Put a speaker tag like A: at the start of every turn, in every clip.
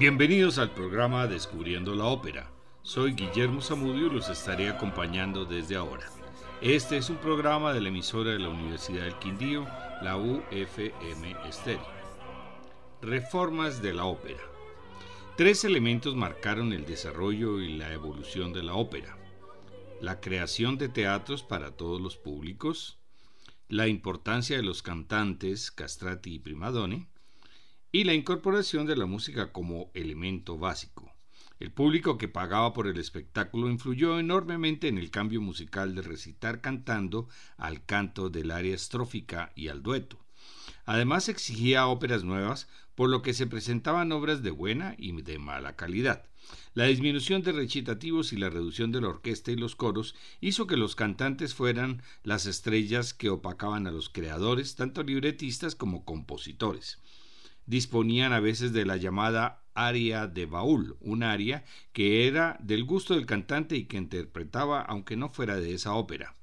A: Bienvenidos al programa Descubriendo la Ópera. Soy Guillermo Zamudio y los estaré acompañando desde ahora. Este es un programa de la emisora de la Universidad del Quindío, la UFM Estéreo. Reformas de la ópera. Tres elementos marcaron el desarrollo y la evolución de la ópera. La creación de teatros para todos los públicos, la importancia de los cantantes, castrati y primadone, y la incorporación de la música como elemento básico. El público que pagaba por el espectáculo influyó enormemente en el cambio musical de recitar cantando al canto del área estrófica y al dueto. Además exigía óperas nuevas, por lo que se presentaban obras de buena y de mala calidad. La disminución de recitativos y la reducción de la orquesta y los coros hizo que los cantantes fueran las estrellas que opacaban a los creadores, tanto libretistas como compositores disponían a veces de la llamada aria de baúl, un aria que era del gusto del cantante y que interpretaba aunque no fuera de esa ópera.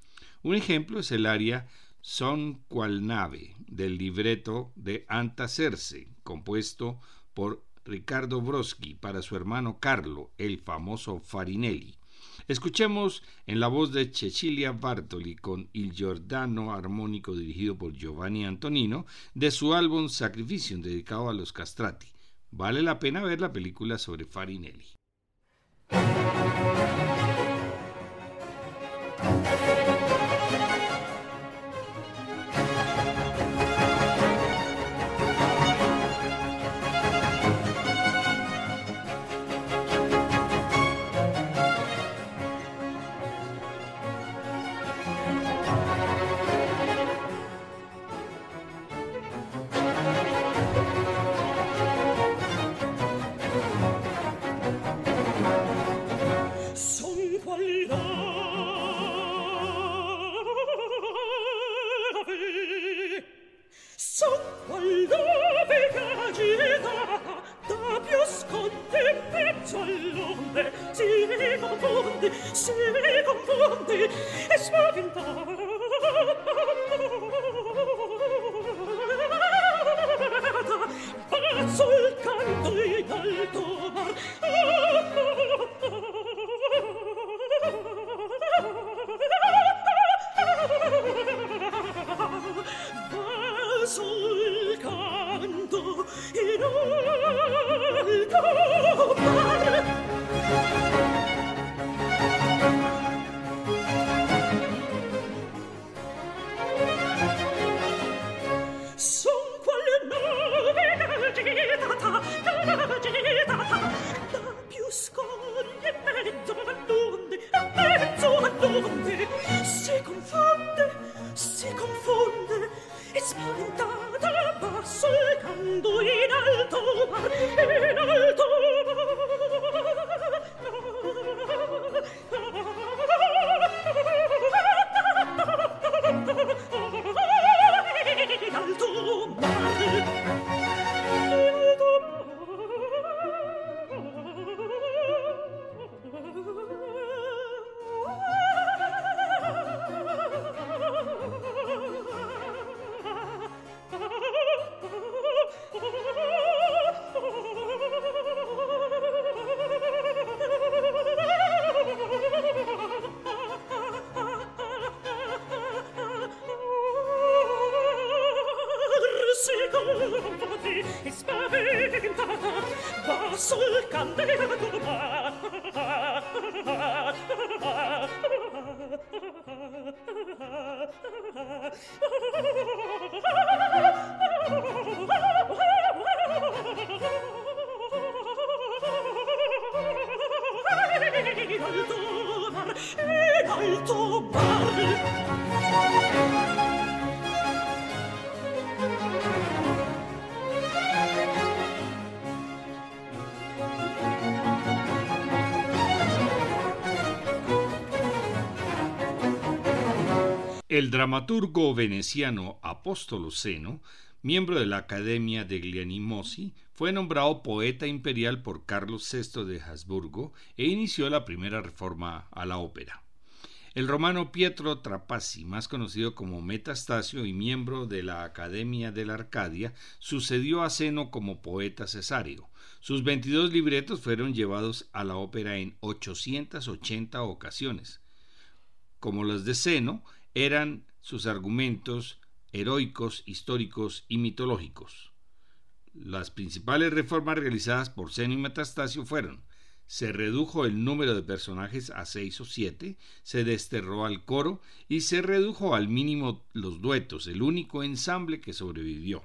A: Un ejemplo es el aria Son cual nave del libreto de Anta Cerce, compuesto por Ricardo Broski para su hermano Carlo, el famoso Farinelli. Escuchemos en la voz de Cecilia Bartoli con Il Giordano armónico dirigido por Giovanni Antonino de su álbum Sacrificium dedicado a los castrati. Vale la pena ver la película sobre Farinelli. El dramaturgo veneciano Apóstolo Seno, miembro de la Academia de Glianimosi, fue nombrado poeta imperial por Carlos VI de Habsburgo e inició la primera reforma a la ópera.
B: El romano Pietro Trapassi, más conocido como Metastasio y miembro de la Academia de la Arcadia, sucedió a Zeno como poeta cesario. Sus 22 libretos fueron llevados a la ópera en 880 ocasiones. Como los de Zeno, eran sus argumentos heroicos, históricos y mitológicos. Las principales reformas realizadas por Zeno y Metastasio fueron se redujo el número de personajes a seis o siete, se desterró al coro y se redujo al mínimo los duetos, el único ensamble que sobrevivió.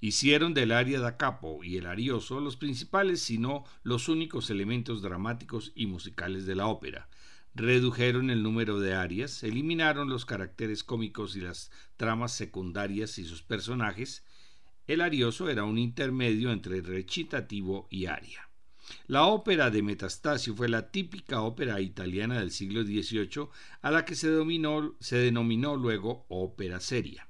B: Hicieron del aria da capo y el arioso los principales, sino los únicos elementos dramáticos y musicales de la ópera. Redujeron el número de arias, eliminaron los caracteres cómicos y las tramas secundarias y sus personajes. El arioso era un intermedio entre recitativo y aria. La ópera de Metastasio fue la típica ópera italiana del siglo XVIII a la que se, se denominó luego ópera seria.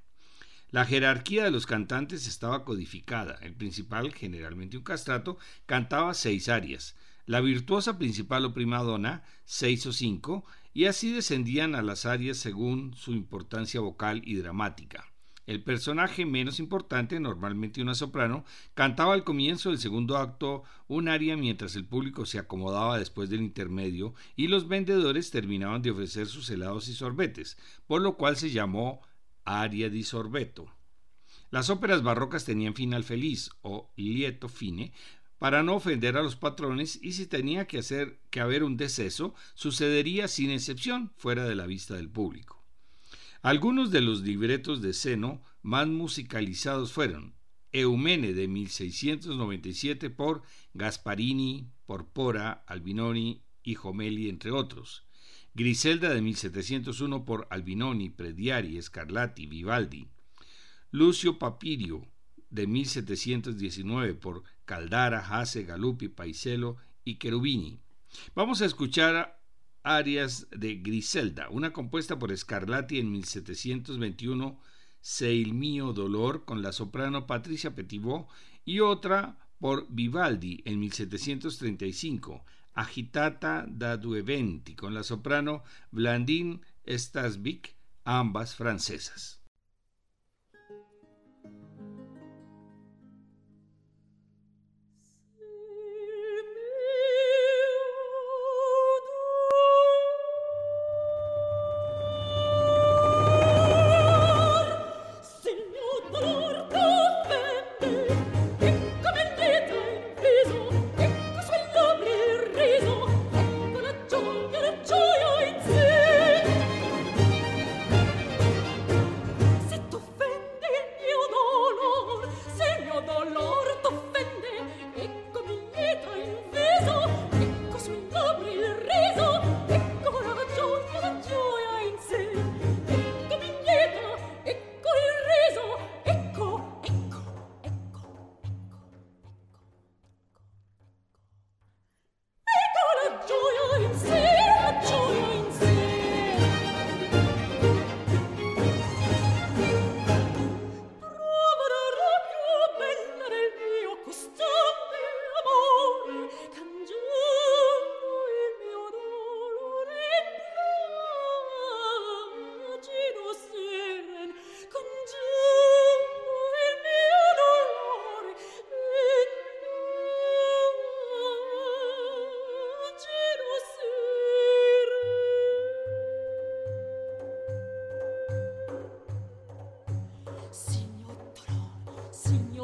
B: La jerarquía de los cantantes estaba codificada. El principal, generalmente un castrato, cantaba seis arias, la virtuosa principal o prima donna seis o cinco, y así descendían a las arias según su importancia vocal y dramática. El personaje menos importante, normalmente una soprano, cantaba al comienzo del segundo acto un aria mientras el público se acomodaba después del intermedio y los vendedores terminaban de ofrecer sus helados y sorbetes, por lo cual se llamó aria di sorbeto. Las óperas barrocas tenían final feliz o lieto fine para no ofender a los patrones y si tenía que hacer que haber un deceso, sucedería sin excepción fuera de la vista del público. Algunos de los libretos de Seno más musicalizados fueron Eumene de 1697 por Gasparini, Porpora, Albinoni y Jomeli, entre otros. Griselda de 1701 por Albinoni, Prediari, Scarlatti, Vivaldi. Lucio Papirio de 1719 por Caldara, Hasse, Galuppi, Paiselo y Cherubini. Vamos a escuchar arias de Griselda, una compuesta por Scarlatti en 1721, Se il mio dolor con la soprano Patricia Petitbon y otra por Vivaldi en 1735, Agitata da due venti con la soprano Blandine Stasvik, ambas francesas.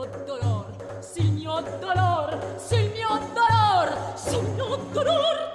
A: mio dolor, sil mio dolor, sil mio dolor, sil mio dolor.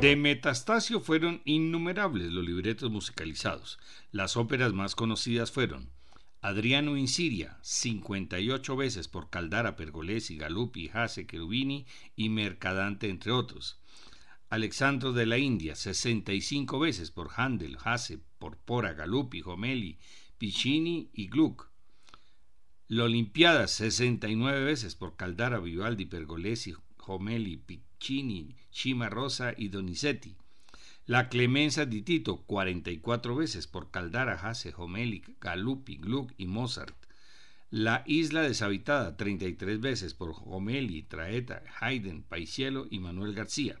A: De Metastasio fueron innumerables los libretos musicalizados. Las óperas más conocidas fueron Adriano in Siria, 58 veces por Caldara, Pergolesi, Galuppi, Hase, Cherubini y Mercadante, entre otros. Alexandro de la India, 65 veces por Handel, Hase, Porpora, Galuppi, Jomeli, Piccini y Gluck. La Olimpiada, 69 veces por Caldara, Vivaldi, Pergolesi, Jomeli, Piccini, Rosa y Donizetti. La Clemenza di Tito, 44 veces por Caldara, Hase, Jomeli, Galuppi, Gluck y Mozart. La Isla Deshabitada, 33 veces por Jomeli, Traeta, Haydn, Paisiello y Manuel García.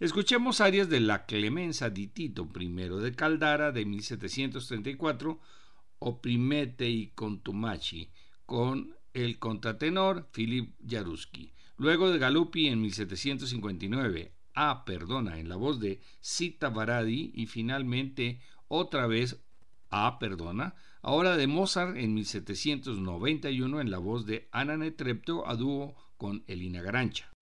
A: Escuchemos áreas de La Clemenza di Tito, primero de Caldara de 1734, Oprimete y Contumaci, con el contratenor Philip Jaruski. Luego de Galuppi en 1759, Ah, perdona, en la voz de Sita Baradi y finalmente otra vez Ah, perdona, ahora de Mozart en 1791 en la voz de Ana Netrepto a dúo con Elina Garancha.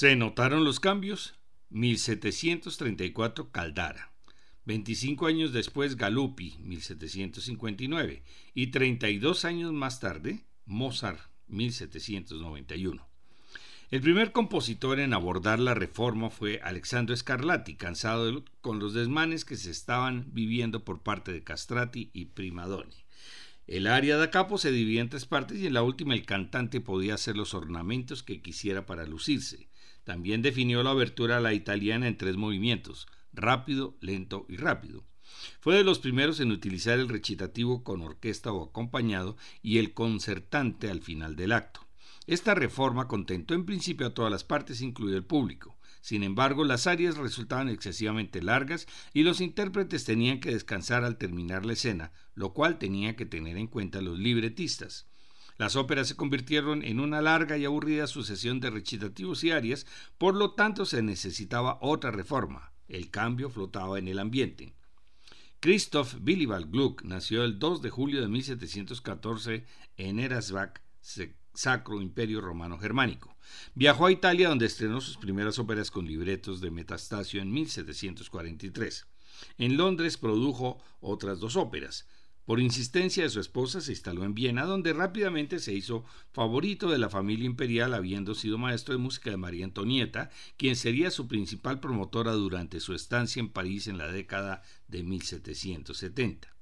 B: ¿Se notaron los cambios? 1734 Caldara. 25 años después Galuppi, 1759. Y 32 años más tarde, Mozart, 1791. El primer compositor en abordar la reforma fue Alexandro Scarlatti, cansado con los desmanes que se estaban viviendo por parte de Castrati y Primadoni. El área da capo se dividía en tres partes y en la última el cantante podía hacer los ornamentos que quisiera para lucirse. También definió la abertura a la italiana en tres movimientos, rápido, lento y rápido. Fue de los primeros en utilizar el recitativo con orquesta o acompañado y el concertante al final del acto. Esta reforma contentó en principio a todas las partes, incluido el público. Sin embargo, las arias resultaban excesivamente largas y los intérpretes tenían que descansar al terminar la escena, lo cual tenía que tener en cuenta los libretistas. Las óperas se convirtieron en una larga y aburrida sucesión de recitativos y arias, por lo tanto se necesitaba otra reforma. El cambio flotaba en el ambiente. Christoph Willibald Gluck nació el 2 de julio de 1714 en Erasbach, Sacro Imperio Romano Germánico. Viajó a Italia donde estrenó sus primeras óperas con libretos de Metastasio en 1743. En Londres produjo otras dos óperas, por insistencia de su esposa se instaló en Viena, donde rápidamente se hizo favorito de la familia imperial, habiendo sido maestro de música de María Antonieta, quien sería su principal promotora durante su estancia en París en la década de 1770.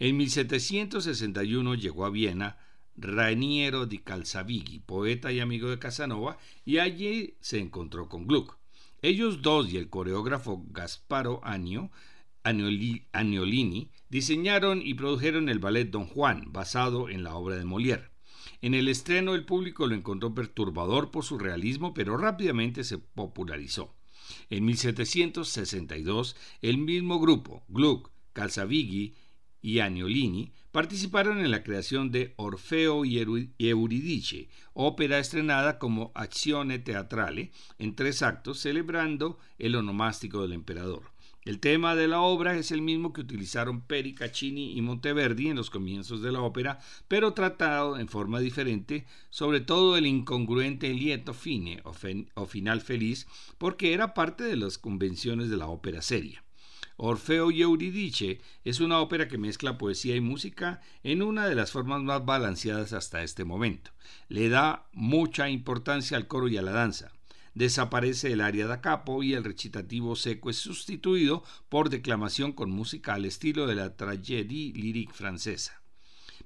B: En 1761 llegó a Viena Raniero di Calzavighi, poeta y amigo de Casanova, y allí se encontró con Gluck. Ellos dos y el coreógrafo Gasparo Agno, Agnolini diseñaron y produjeron el ballet Don Juan, basado en la obra de Molière. En el estreno el público lo encontró perturbador por su realismo, pero rápidamente se popularizó. En 1762, el mismo grupo, Gluck, Calzavighi y Agnolini, participaron en la creación de Orfeo y Euridice, ópera estrenada como Accione Teatrale en tres actos celebrando el onomástico del emperador. El tema de la obra es el mismo que utilizaron Peri Caccini y Monteverdi en los comienzos de la ópera, pero tratado en forma diferente, sobre todo el incongruente lieto fine o final feliz, porque era parte de las convenciones de la ópera seria. Orfeo y Euridice es una ópera que mezcla poesía y música en una de las formas más balanceadas hasta este momento. Le da mucha importancia al coro y a la danza. Desaparece el aria da capo y el recitativo seco es sustituido por declamación con música al estilo de la tragédie lyrique francesa.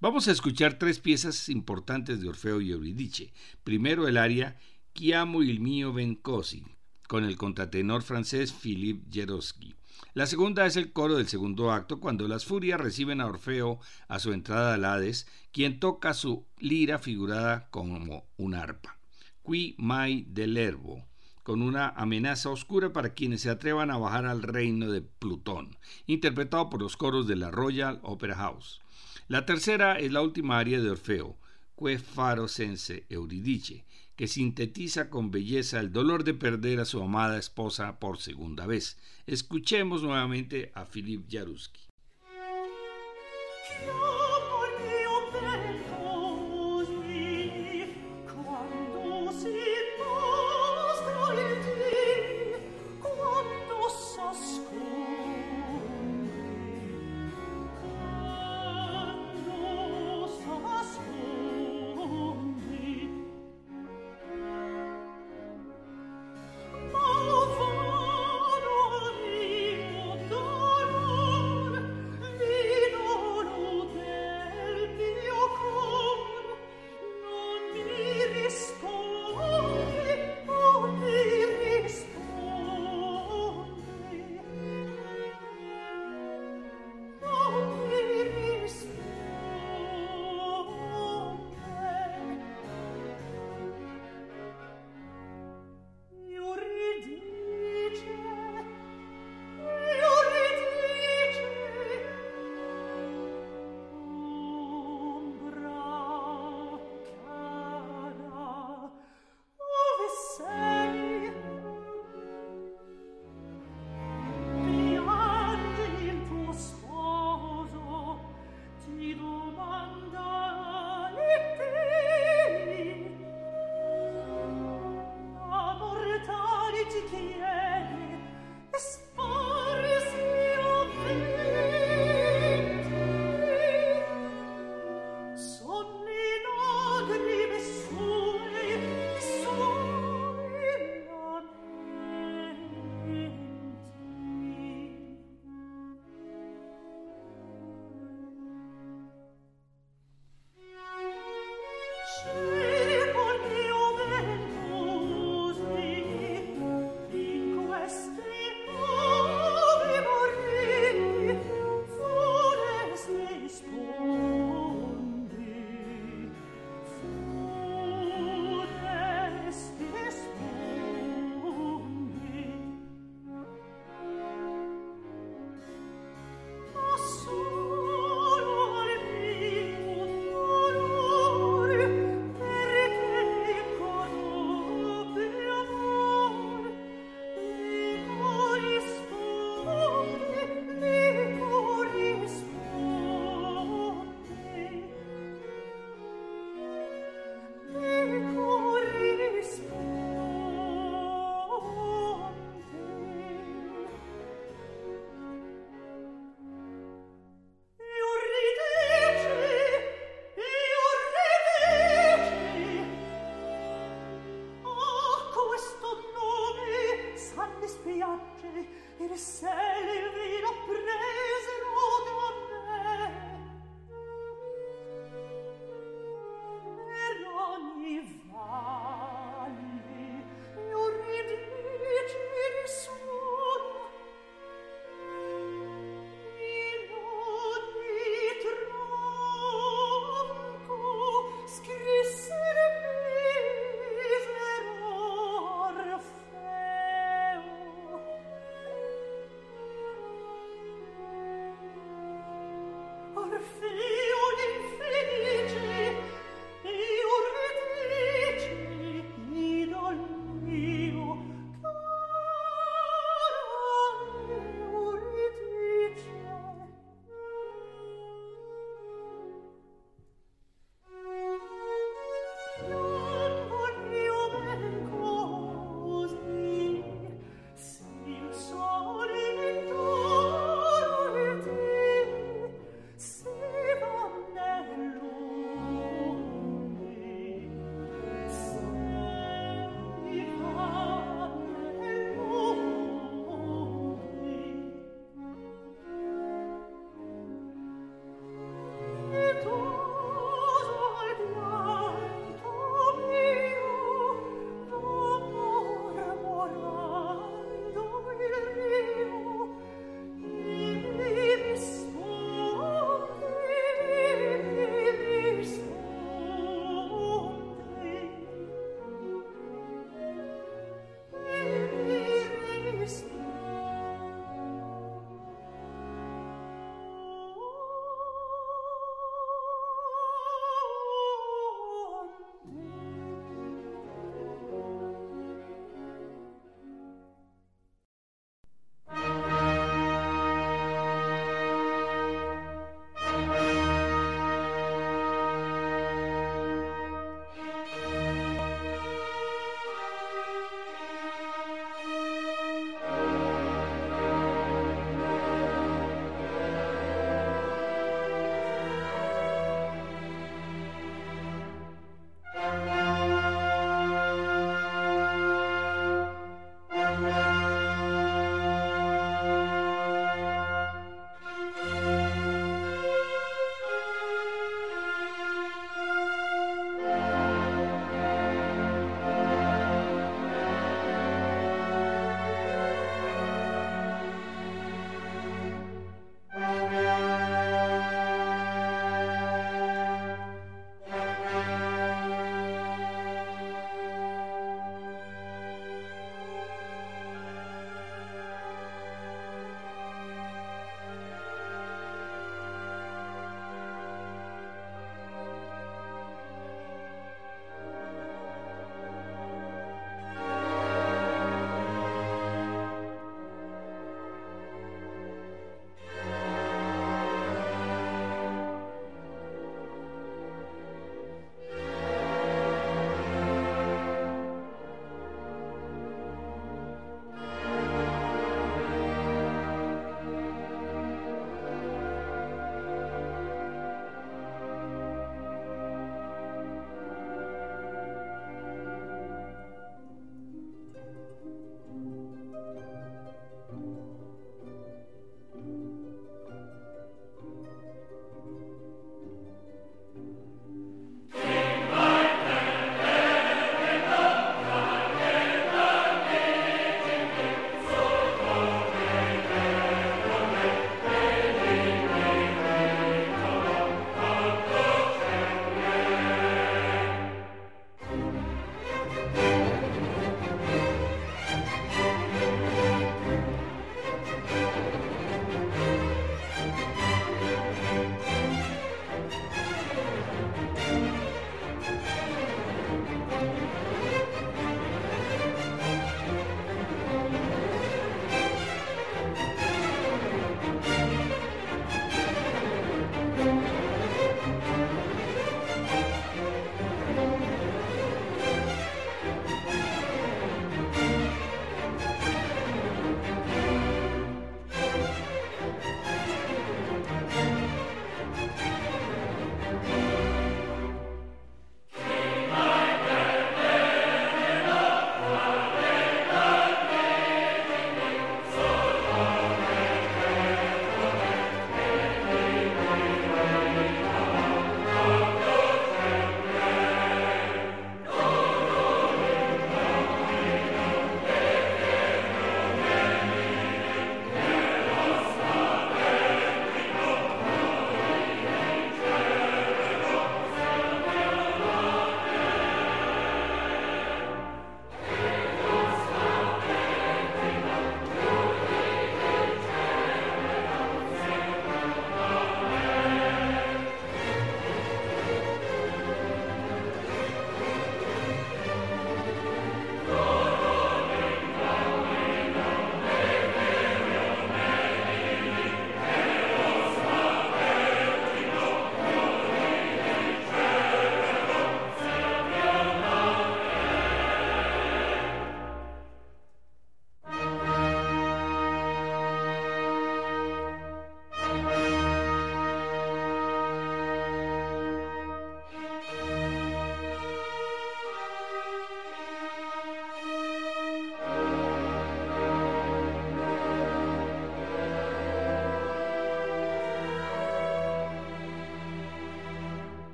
B: Vamos a escuchar tres piezas importantes de Orfeo y Euridice. Primero el aria Chiamo il mio Vencosi, con el contratenor francés Philippe Jeroski. La segunda es el coro del segundo acto, cuando las furias reciben a Orfeo a su entrada al Hades, quien toca su lira figurada como un arpa. Qui mai dell'erbo, con una amenaza oscura para quienes se atrevan a bajar al reino de Plutón, interpretado por los coros de la Royal Opera House. La tercera es la última aria de Orfeo, Que faro sense Euridice, que sintetiza con belleza el dolor de perder a su amada esposa por segunda vez. Escuchemos nuevamente a Philip Jaruski.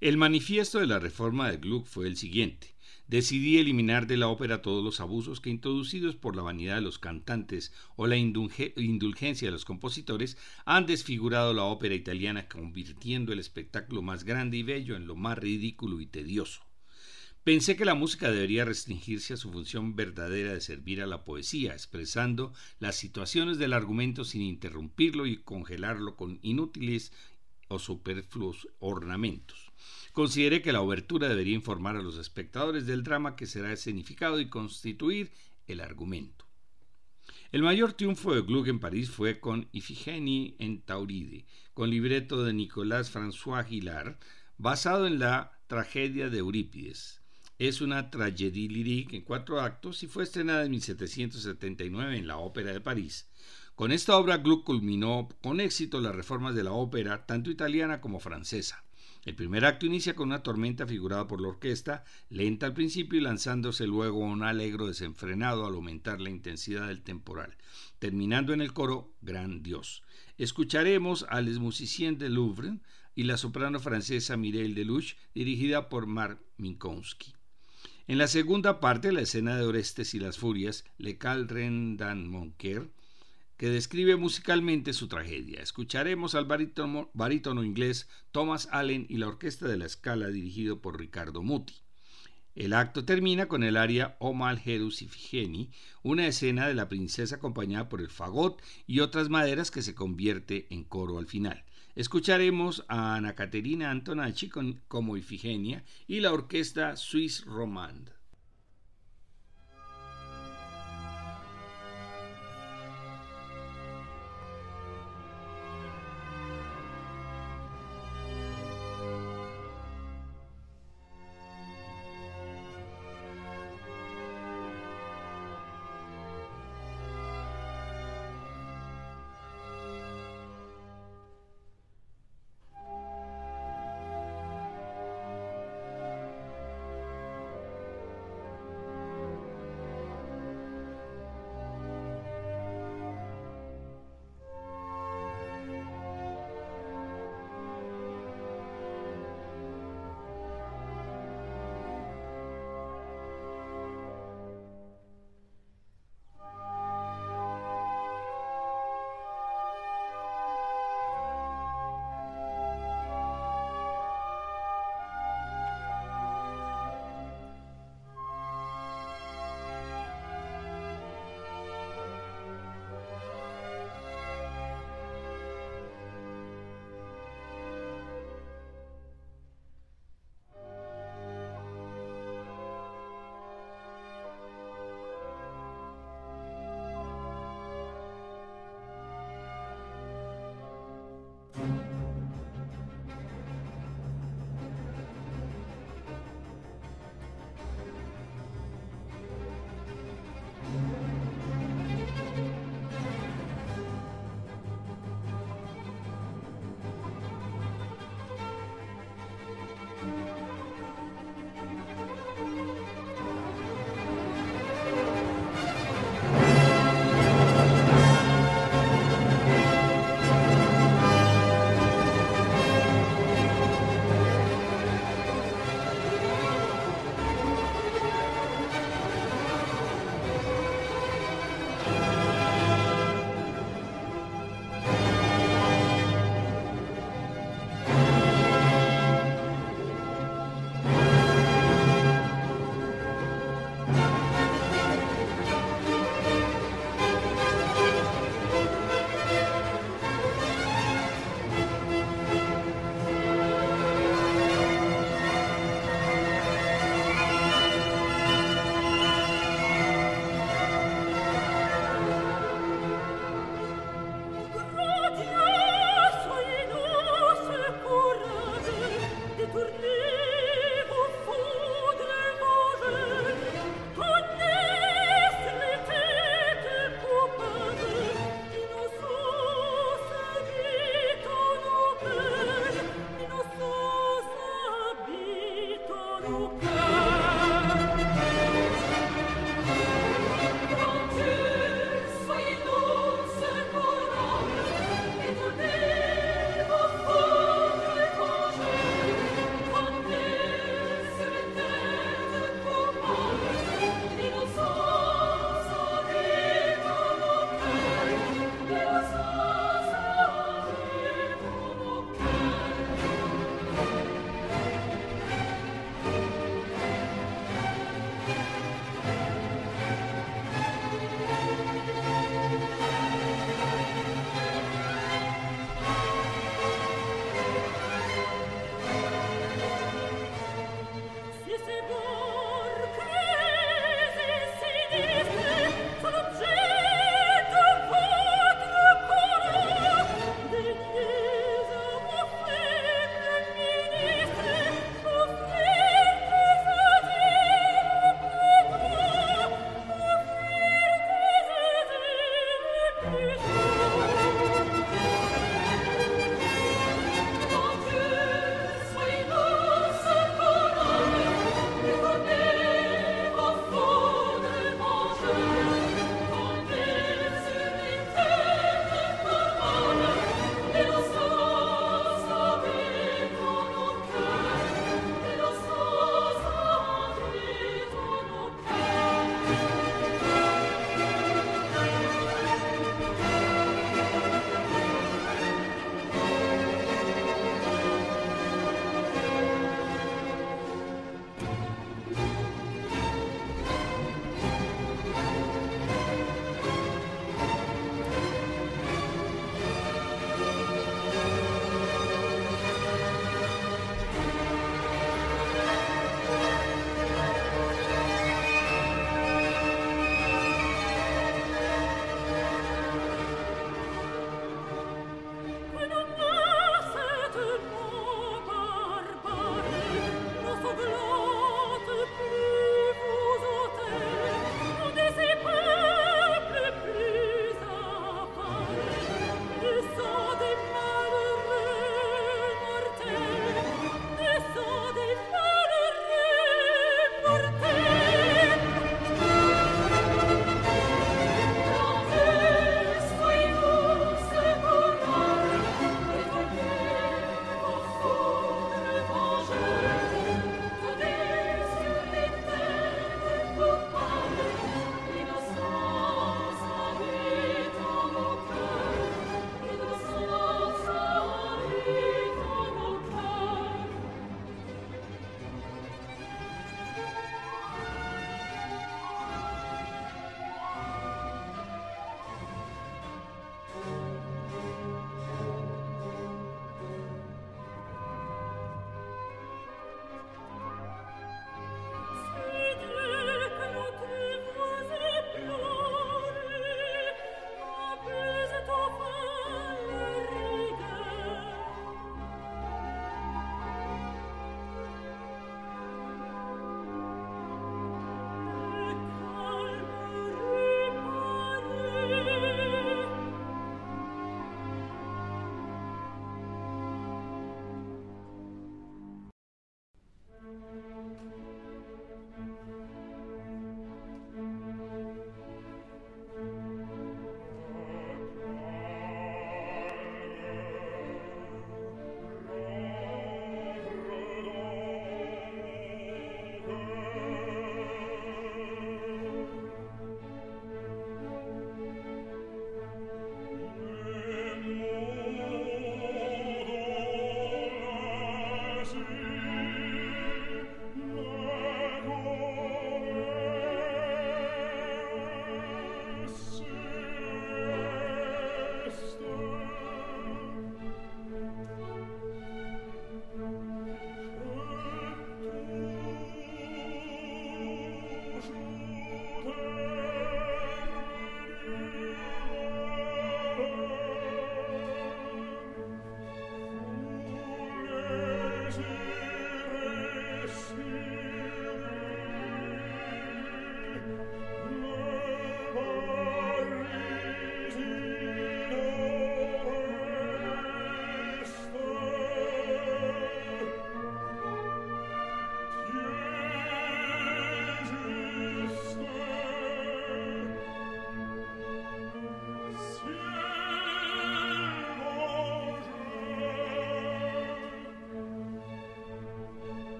B: El manifiesto de la reforma de Gluck fue el siguiente. Decidí eliminar de la ópera todos los abusos que, introducidos por la vanidad de los cantantes o la indulgencia de los compositores, han desfigurado la ópera italiana, convirtiendo el espectáculo más grande y bello en lo más ridículo y tedioso. Pensé que la música debería restringirse a su función verdadera de servir a la poesía, expresando las situaciones del argumento sin interrumpirlo y congelarlo con inútiles o superfluos ornamentos. Consideré que la obertura debería informar a los espectadores del drama que será escenificado y constituir el argumento. El mayor triunfo de Gluck en París fue con Ifigenie en Tauride, con libreto de Nicolas François Gillard, basado en la tragedia de Eurípides. Es una tragédie lyrique en cuatro actos y fue estrenada en 1779 en la Ópera de París. Con esta obra Gluck culminó con éxito las reformas de la ópera, tanto italiana como francesa. El primer acto inicia con una tormenta figurada por la orquesta, lenta al principio y lanzándose luego un alegro desenfrenado al aumentar la intensidad del temporal, terminando en el coro Gran Dios. Escucharemos a Les Musiciens de Louvre y la soprano francesa Mireille Deluche, dirigida por Marc Minkowski. En la segunda parte, la escena de Orestes y las Furias, Le Calren dan Monquer, que describe musicalmente su tragedia. Escucharemos al barítono, inglés Thomas Allen y la orquesta de la escala dirigido por Ricardo Muti. El acto termina con el aria O Mal Herus Ifigeni, una escena de la princesa acompañada por el fagot y otras maderas que se convierte en coro al final. Escucharemos a Ana Caterina Antonacci como Ifigenia y la orquesta Swiss Romande.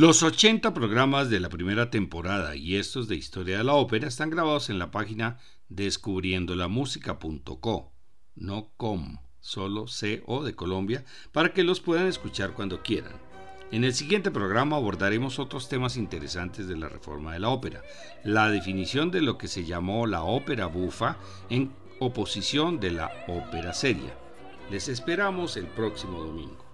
B: Los 80 programas de la primera temporada y estos de Historia de la Ópera están grabados en la página descubriendolamusica.co, no com, solo CO de Colombia, para que los puedan escuchar cuando quieran. En el siguiente programa abordaremos otros temas interesantes de la reforma de la ópera, la definición de lo que se llamó la ópera bufa en oposición de la ópera seria. Les esperamos el próximo domingo.